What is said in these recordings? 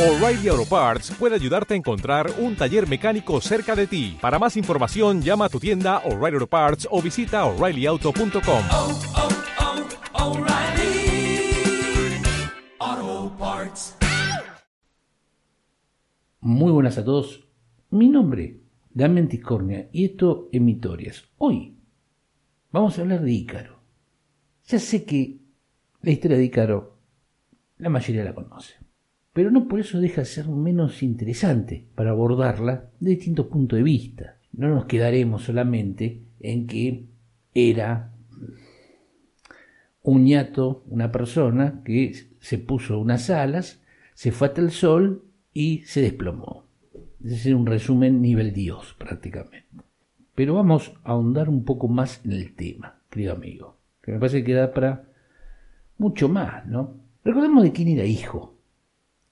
O'Reilly Auto Parts puede ayudarte a encontrar un taller mecánico cerca de ti. Para más información, llama a tu tienda O'Reilly Auto Parts o visita oreillyauto.com. oh, oh, O'Reilly Auto Parts. Muy buenas a todos. Mi nombre, Damián Tiscornia, y esto es Mitorias. Hoy vamos a hablar de Ícaro. Ya sé que la historia de Ícaro la mayoría la conoce, pero no por eso deja de ser menos interesante para abordarla de distintos puntos de vista. No nos quedaremos solamente en que era un ñato, una persona que se puso unas alas, se fue hasta el sol y se desplomó. Es un resumen nivel Dios prácticamente. Pero vamos a ahondar un poco más en el tema, querido amigo, que me parece que da para mucho más, ¿no? Recordemos de quién era hijo.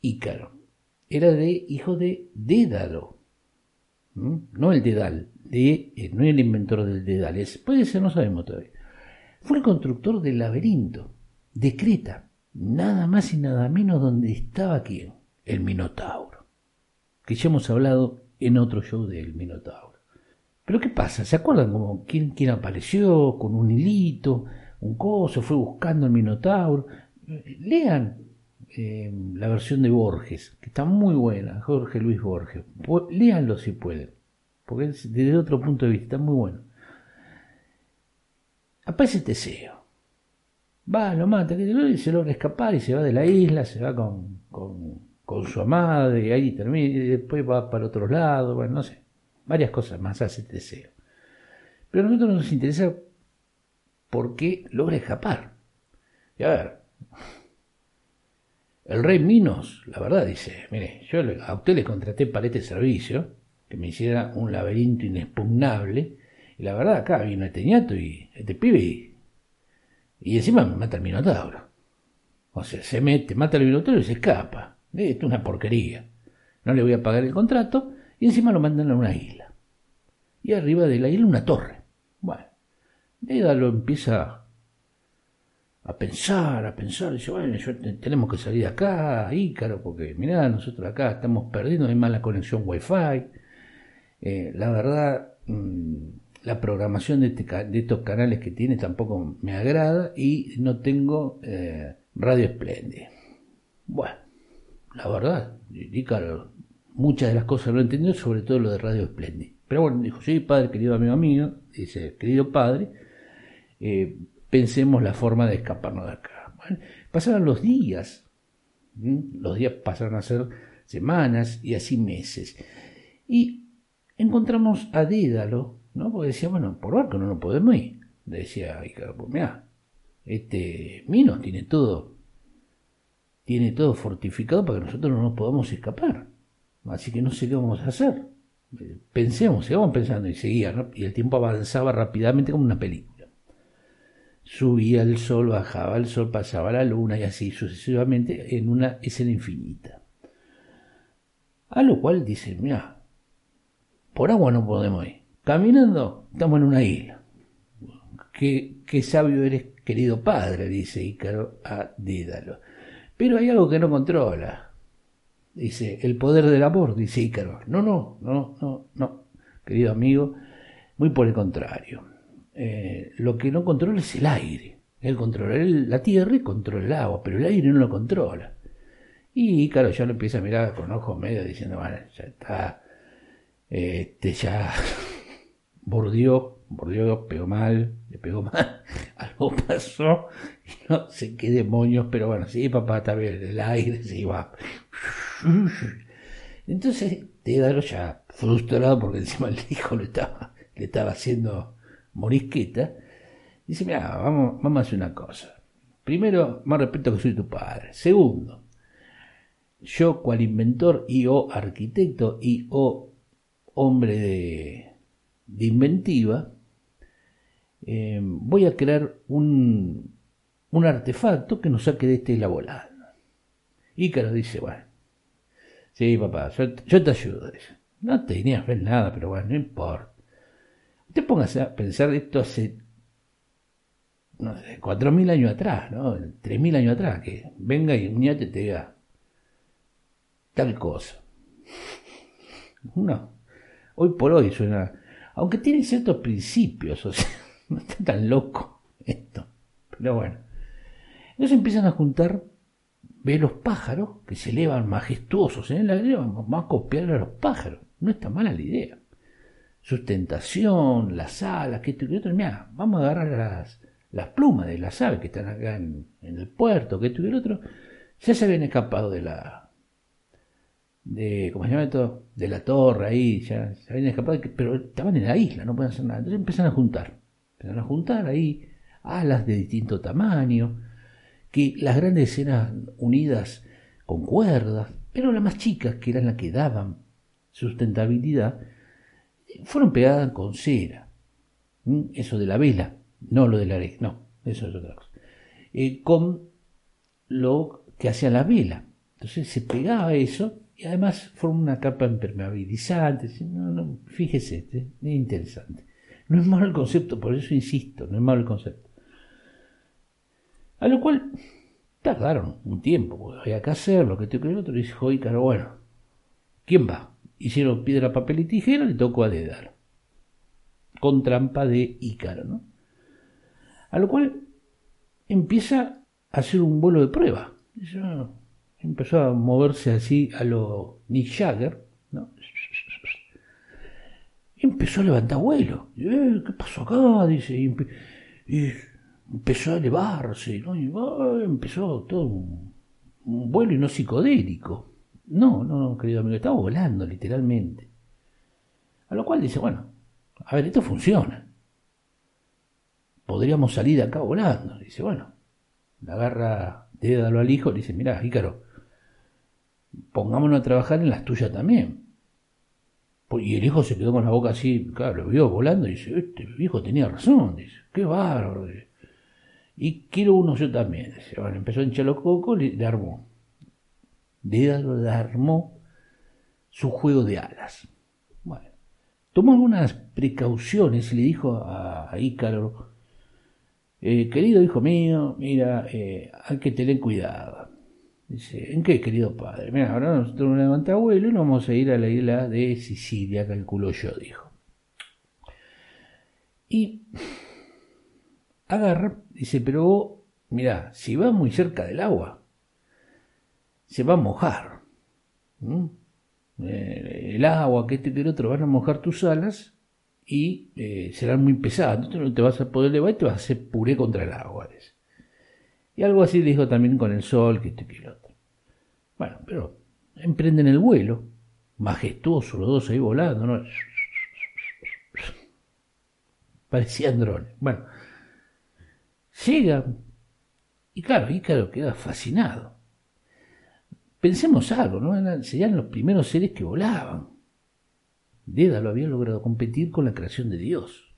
Ícaro. Era de hijo de Dédalo. ¿Mm? No el Dedal. De, eh, no el inventor del Dedal. Es, puede ser, no sabemos todavía. Fue el constructor del laberinto de Creta. Nada más y nada menos donde estaba quién. El Minotauro. Que ya hemos hablado en otro show del Minotauro. Pero ¿qué pasa? ¿Se acuerdan como quién, apareció con un hilito, un coso, fue buscando el Minotauro? Lean eh, la versión de Borges, que está muy buena, Jorge Luis Borges. Léanlo si pueden, porque es desde otro punto de vista está muy bueno. Aparece Teseo. Va, lo mata, que se logra escapar y se va de la isla, se va con, con, con su amada y ahí termina, y después va para otro lado, bueno, no sé. Varias cosas más hace Teseo. Pero a nosotros nos interesa por qué logra escapar. Y a ver, el rey Minos, la verdad, dice, mire, yo a usted le contraté para este servicio, que me hiciera un laberinto inexpugnable, y la verdad, acá vino este ñato y este pibe, y, y encima me mata el Minotauro. O sea, se mete, mata al Minotauro y se escapa. Eh, Esto es una porquería. No le voy a pagar el contrato, y encima lo mandan a una isla. Y arriba de la isla una torre. Bueno, Dédalo empieza a pensar, a pensar, dice, bueno, yo te- tenemos que salir acá, Ícaro, porque mirá, nosotros acá estamos perdiendo, hay mala conexión wifi. Eh, la verdad, mm, la programación de, este de estos canales que tiene tampoco me agrada y no tengo eh, radio espléndida. Bueno, la verdad, Ícaro, muchas de las cosas lo entendió, sobre todo lo de radio espléndida. Pero bueno, dijo, sí, padre, querido amigo mío, dice, querido padre, eh, pensemos la forma de escaparnos de acá. Bueno, pasaron los días, los días pasaron a ser semanas y así meses. Y encontramos a Dédalo, ¿no? Porque decía, bueno, por barco no nos podemos ir. Decía, este Minos tiene todo, tiene todo fortificado para que nosotros no nos podamos escapar. Así que no sé qué vamos a hacer. Eh, Pensemos, sigamos pensando y seguía, ¿no? Y el tiempo avanzaba rápidamente como una película. Subía el sol, bajaba el sol, pasaba la luna y así sucesivamente en una escena infinita. A lo cual dice, mira, por agua no podemos ir. Caminando estamos en una isla. Qué, qué sabio eres, querido padre, dice Ícaro a Dédalo. Pero hay algo que no controla. Dice, el poder del amor, dice Ícaro. No, no, no, no, no, querido amigo, muy por el contrario. Eh, lo que no controla es el aire. Él controla la tierra y controla el agua, pero el aire no lo controla. Y Ícaro ya lo empieza a mirar con ojos medio diciendo, bueno, ya está, este ya bordeó, bordeó, pegó mal, le pegó mal, algo pasó, y no sé qué demonios, pero bueno, sí, papá, está bien, el aire se iba. Entonces, Dédalo ya frustrado porque encima el hijo le estaba, le estaba haciendo morisqueta, dice, mira, vamos, vamos a hacer una cosa. Primero, más respeto que soy tu padre. Segundo, yo cual inventor y o arquitecto y o hombre de, de inventiva, eh, voy a crear un, un artefacto que nos saque de este volada. Ícaro dice, bueno, sí, papá, yo, yo te ayudo. Dice. No tenías ver nada, pero bueno, no importa. Te pongas a pensar esto hace, no sé, cuatro mil años atrás, ¿no? Tres mil años atrás, que venga y un ñate te diga, tal cosa. No, hoy por hoy suena, aunque tiene ciertos principios, o sea, no está tan loco esto, pero bueno. Entonces empiezan a juntar, ve los pájaros que se elevan majestuosos en el aire, vamos a copiar a los pájaros, no está mala la idea. Sustentación, las alas, que esto y que otro, mira, vamos a agarrar las, las plumas de las aves que están acá en, en el puerto, que esto y el otro, ya se habían escapado de la, de, ¿cómo se llama? De la torre ahí, ya se habían escapado, pero estaban en la isla, no pueden hacer nada. Entonces empiezan a juntar, empiezan a juntar ahí alas de distinto tamaño, que las grandes escenas unidas con cuerdas, pero las más chicas, que eran las que daban sustentabilidad, fueron pegadas con cera. Eso de la vela, no lo de la no, eso es otra cosa. Eh, con lo que hacía la vela. Entonces se pegaba eso y además forma una capa impermeabilizante. No, no, fíjese, es interesante. No es malo el concepto, por eso insisto, no es malo el concepto. A lo cual tardaron un tiempo, porque había que hacerlo, que te creo otro, y dijo bueno, ¿quién va? Hicieron piedra, papel y tijera, le tocó a Dedar. Con trampa de Ícaro, ¿no? A lo cual empieza a hacer un vuelo de prueba. Dice, empezó a moverse así a lo Nick Jagger, ¿no? Empezó a levantar vuelo. Eh, ¿Qué pasó acá? Dice, y, empezó a elevarse, ¿no? Y empezó todo un, vuelo y no psicodélico. No, no, no, querido amigo, estaba volando literalmente. A lo cual dice, bueno, a ver, esto funciona. Podríamos salir acá volando. Dice, bueno, la agarra, dédalo al hijo, le dice, mira, Ícaro, pongámonos a trabajar en las tuyas también. Pues, y el hijo se quedó con la boca así, claro, lo vio volando y dice, este viejo tenía razón, dice, qué bárbaro. Y quiero uno yo también. Dice, bueno, empezó a hinchar los cocos y le armó. Le armó su juego de alas. Bueno, tomó algunas precauciones y le dijo a, Ícaro, eh, querido hijo mío, mira, eh, hay que tener cuidado. Dice, ¿en qué, querido padre? Mira, ahora nosotros nos levantamos vuelo y nos vamos a ir a la isla de Sicilia, calculo yo, dijo. Y agarra, dice, pero mira, si va muy cerca del agua, se va a mojar. Eh, el agua, que este que el otro, van a mojar tus alas y eh, serán muy pesadas. Entonces no te vas a poder elevar y te vas a hacer puré contra el agua. Y algo así dijo también con el sol, que esto y que lo otro. Bueno, pero emprenden el vuelo, majestuoso los dos ahí volando, ¿no? Parecían drones. Bueno, llegan y claro, Ícaro queda fascinado. Pensemos algo, ¿no? serían los primeros seres que volaban. Dédalo había logrado competir con la creación de Dios.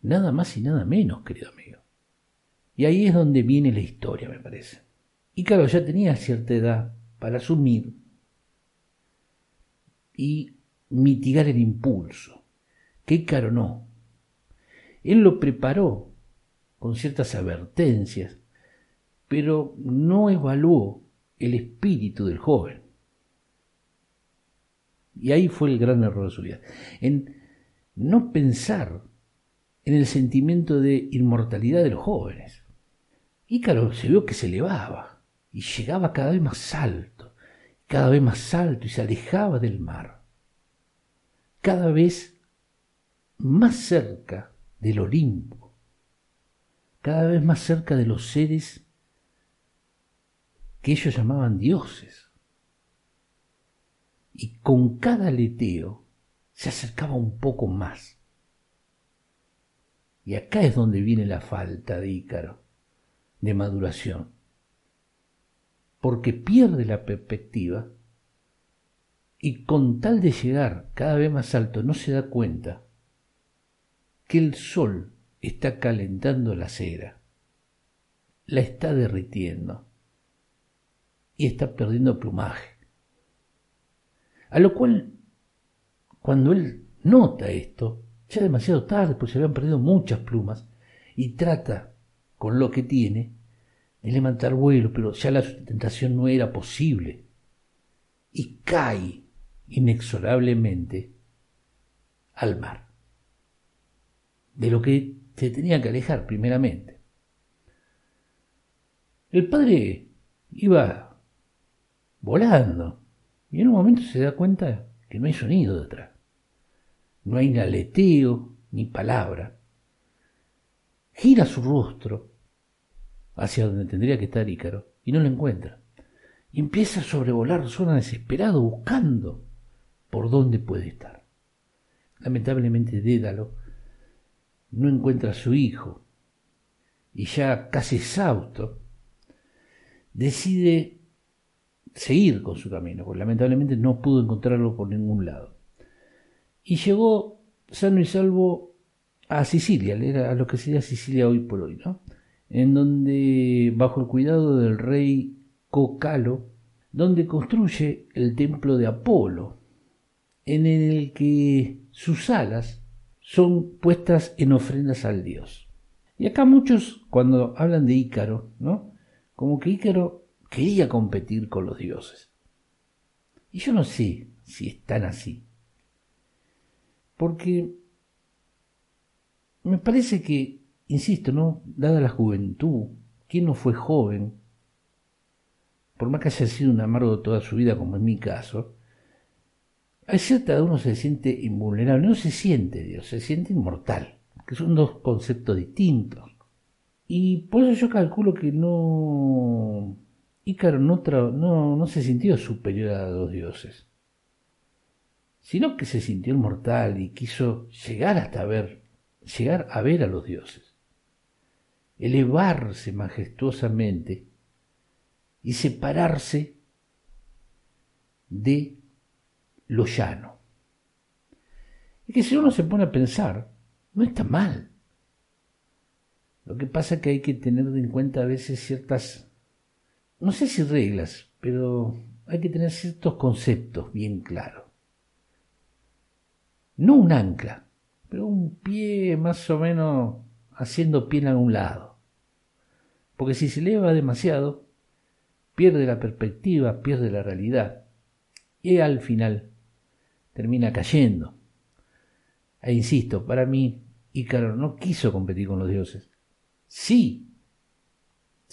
Nada más y nada menos, querido amigo. Y ahí es donde viene la historia, me parece. Y claro, ya tenía cierta edad para asumir y mitigar el impulso. Qué caro no. Él lo preparó con ciertas advertencias, pero no evaluó el espíritu del joven. Y ahí fue el gran error de su vida. En no pensar en el sentimiento de inmortalidad de los jóvenes. Ícaro se vio que se elevaba y llegaba cada vez más alto, cada vez más alto y se alejaba del mar, cada vez más cerca del Olimpo, cada vez más cerca de los seres que ellos llamaban dioses. Y con cada aleteo se acercaba un poco más. Y acá es donde viene la falta de Ícaro de maduración, porque pierde la perspectiva y con tal de llegar cada vez más alto no se da cuenta que el sol está calentando la cera, la está derritiendo y está perdiendo plumaje. A lo cual, cuando él nota esto, ya demasiado tarde, pues se habían perdido muchas plumas, y trata con lo que tiene, de levantar vuelo, pero ya la sustentación no era posible. y cae inexorablemente al mar, de lo que se tenía que alejar primeramente. El padre iba volando y en un momento se da cuenta que no hay sonido detrás. No hay aleteo ni palabra. Gira su rostro hacia donde tendría que estar Ícaro y no lo encuentra. Y empieza a sobrevolar zona desesperado buscando por dónde puede estar. Lamentablemente Dédalo no encuentra a su hijo y ya casi exhausto decide seguir con su camino, porque lamentablemente no pudo encontrarlo por ningún lado. Y llegó sano y salvo a Sicilia, a lo que sería Sicilia hoy por hoy, ¿no? En donde, bajo el cuidado del rey Cocalo, donde construye el templo de Apolo, en el que sus alas son puestas en ofrendas al dios. Y acá muchos, cuando hablan de Ícaro, ¿no? Como que Ícaro quería competir con los dioses. Y yo no sé si es tan así. Porque me parece que, insisto, ¿no? Dada la juventud, ¿quién no fue joven? Por más que haya sido un amargo toda su vida, como en mi caso, hay cierta edad uno se siente invulnerable, no se siente Dios, se siente inmortal, que son dos conceptos distintos. Y por eso yo calculo que no. Ícaro no, no, se sintió superior a los dioses, sino que se sintió inmortal y quiso llegar hasta ver, llegar a ver a los dioses, elevarse majestuosamente y separarse de lo llano. Y que si uno se pone a pensar, no está mal. Lo que pasa es que hay que tener en cuenta a veces ciertas, no sé si reglas, pero hay que tener ciertos conceptos bien claros. No un ancla, pero un pie más o menos haciendo pie en algún lado. Porque si se eleva demasiado, pierde la perspectiva, pierde la realidad. Y al final termina cayendo. E insisto, para mí, Ícaro no quiso competir con los dioses. Sí,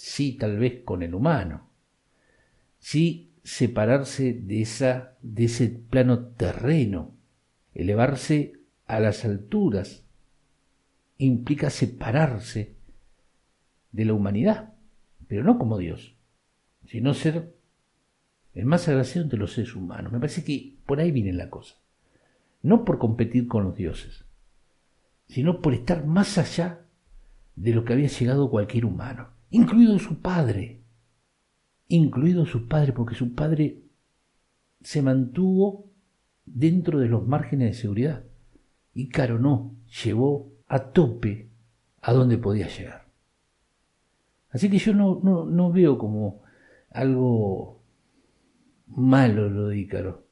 sí, tal vez con el humano. Sí, separarse de, esa, de ese plano terreno, elevarse a las alturas, implica separarse de la humanidad, pero no como Dios, sino ser el más agraciado entre los seres humanos. Me parece que por ahí viene la cosa. No por competir con los dioses, sino por estar más allá de lo que había llegado cualquier humano, incluido su padre, incluido su padre, porque su padre se mantuvo dentro de los márgenes de seguridad. Y Caro no, llevó a tope a donde podía llegar. Así que yo no, no, no veo como algo malo lo de Ícaro.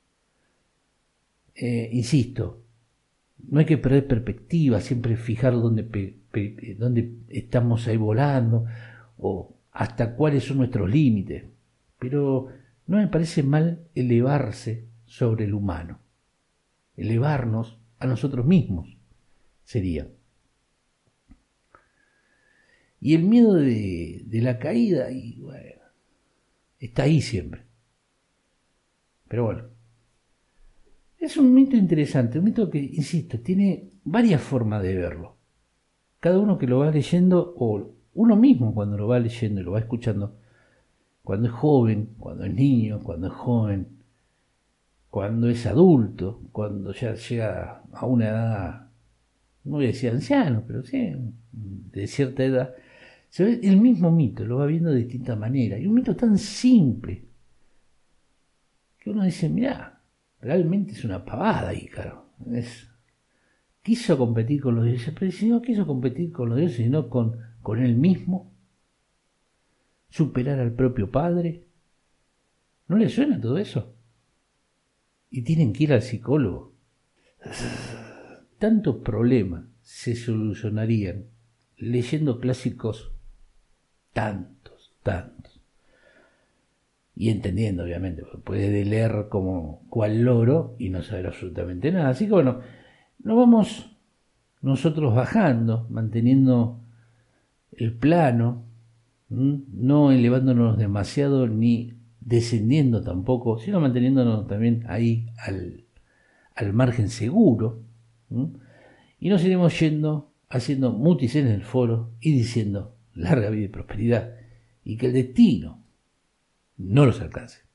Eh, insisto, no hay que perder perspectiva, siempre fijar dónde, dónde estamos ahí volando o hasta cuáles son nuestros límites. Pero no me parece mal elevarse sobre el humano, elevarnos a nosotros mismos, sería. Y el miedo de, de la caída, y bueno, está ahí siempre. Pero bueno, es un mito interesante, un mito que, insisto, tiene varias formas de verlo. Cada uno que lo va leyendo, o uno mismo cuando lo va leyendo y lo va escuchando, cuando es joven, cuando es niño, cuando es joven, cuando es adulto, cuando ya llega a una edad, no voy a decir anciano, pero sí, de cierta edad, se ve el mismo mito, lo va viendo de distinta manera. Y un mito tan simple, que uno dice, mira, realmente es una pavada, Ícaro. Es, quiso competir con los dioses, pero si no quiso competir con los dioses, sino con, con él mismo, superar al propio padre. ¿No le suena todo eso? Y tienen que ir al psicólogo. Tantos problemas se solucionarían leyendo clásicos tantos, tantos. y entendiendo, obviamente, puede leer como cual loro y no saber absolutamente nada. Así que bueno, nos vamos nosotros bajando, manteniendo el plano, no elevándonos demasiado ni descendiendo tampoco, sino manteniéndonos también ahí al, al margen seguro. Y nos iremos yendo, haciendo mutis en el foro y diciendo larga vida y prosperidad y que el destino no los alcance.